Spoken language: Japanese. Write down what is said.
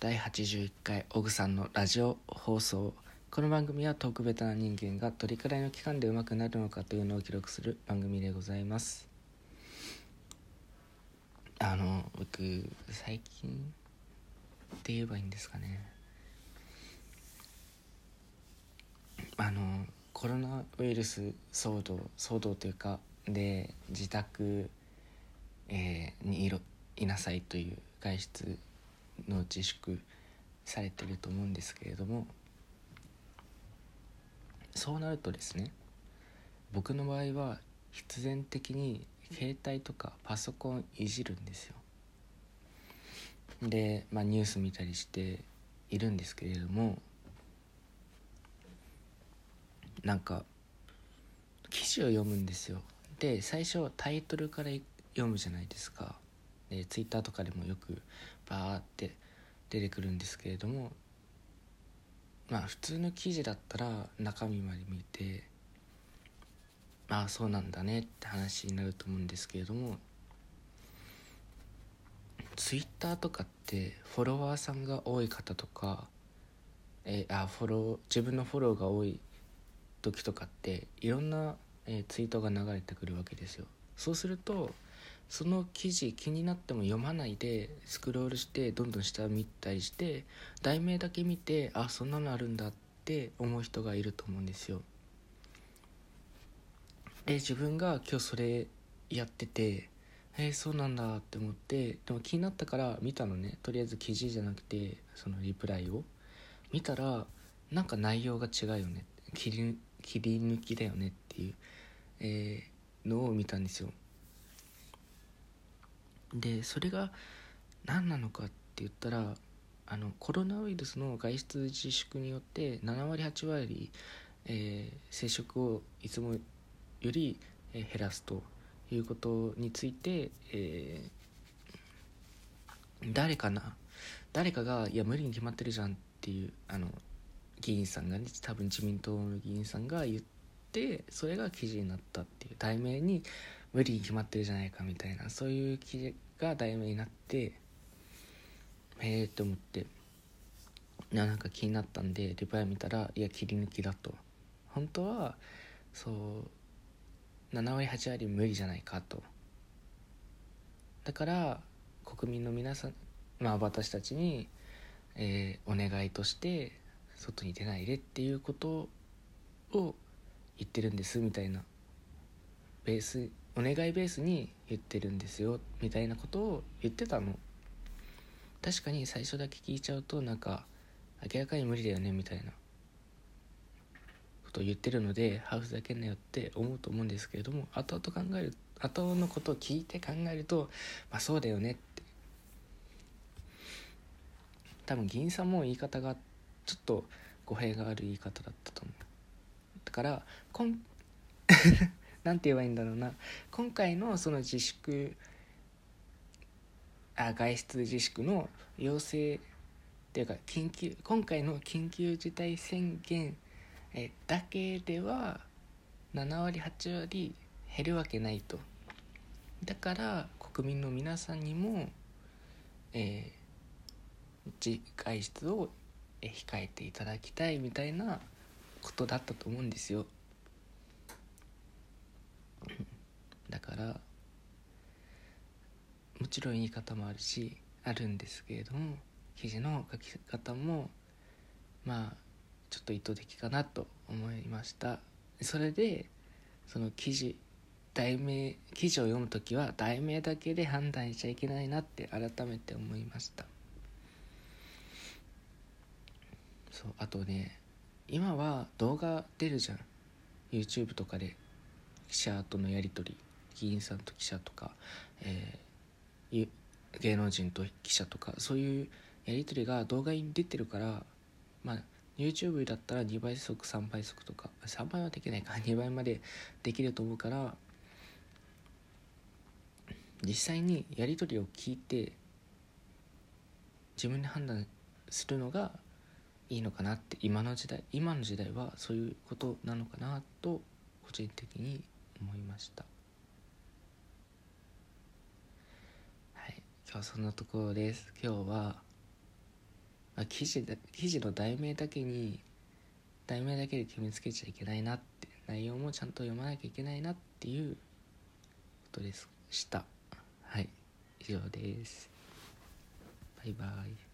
第81回オグさんのラジオ放送。この番組は特別な人間がどれくらいの期間で上手くなるのかというのを記録する番組でございます。あの僕最近って言えばいいんですかね。あのコロナウイルス騒動騒動というかで自宅、えーにいろいなさいという外出の自粛されてると思うんですけれどもそうなるとですね僕の場合は必然的に携帯とかパソコンいじるんですよ。で、まあ、ニュース見たりしているんですけれどもなんか記事を読むんですよ。で最初タイトルから読むじゃないですか。でツイッターとかでもよくバーって出てくるんですけれどもまあ普通の記事だったら中身まで見てああそうなんだねって話になると思うんですけれどもツイッターとかってフォロワーさんが多い方とかえ、あフォロー自分のフォローが多い時とかっていろんな、えー、ツイートが流れてくるわけですよ。そうするとその記事気になっても読まないでスクロールしてどんどん下見たりして題名だけ見てあそんなのあるんだって思う人がいると思うんですよ。で自分が今日それやっててえー、そうなんだって思ってでも気になったから見たのね。とりあえず記事じゃなくてそのリプライを。見たらなんか内容が違うよね。切り切り抜きだよねっていう、えー、のを見たんですよ。でそれが何なのかって言ったらあのコロナウイルスの外出自粛によって7割8割、えー、接触をいつもよりえ減らすということについて、えー、誰かな誰かが「いや無理に決まってるじゃん」っていうあの議員さんがね多分自民党の議員さんが言ってそれが記事になったっていう題名に無理に決まってるじゃないかみたいなそういう記事が題名になってへえって思ってなんか気になったんでリプライ見たらいや切り抜きだと。本当はそう7割8割無理じゃないかと。だから国民の皆さんまあ私たちに、えー、お願いとして外に出ないでっていうことを言ってるんですみたいな。ベースお願いベースに言ってるんですよみたいなことを言ってたの。確かに最初だけ聞いちゃうとなんか明らかに無理だよねみたいなことを言ってるのでハーフざけなよって思うと思うんですけれども後々考える後のことを聞いて考えるとまあそうだよねって。多分議員さんも言い方がちょっと語弊がある言い方だったと思う。だからこん何て言えばいいんだろうな。今回のその自粛あ外出自粛の要請っていうか緊急今回の緊急事態宣言えだけでは7割8割減るわけないと。だから国民の皆さんにも、えー、外出を控えていただきたいみたいなことだったと思うんですよ。だからもちろん言い方もあるしあるんですけれども記事の書き方もまあちょっと意図的かなと思いました。それでその記事題名記事を読む時は題名だけで判断しちゃいけないなって改めて思いました。そうあとね今は動画出るじゃん。YouTube とかで。記者とのやり取り議員さんと記者とか、えー、芸能人と記者とかそういうやり取りが動画に出てるからまあ YouTube だったら2倍速3倍速とか3倍はできないか 2倍までできると思うから実際にやり取りを聞いて自分で判断するのがいいのかなって今の時代今の時代はそういうことなのかなと個人的に思いました。はい。今日はそんなところです。今日はあ記事だ記事の題名だけに題名だけで決めつけちゃいけないなって内容もちゃんと読まなきゃいけないなっていうことでした。はい。以上です。バイバイ。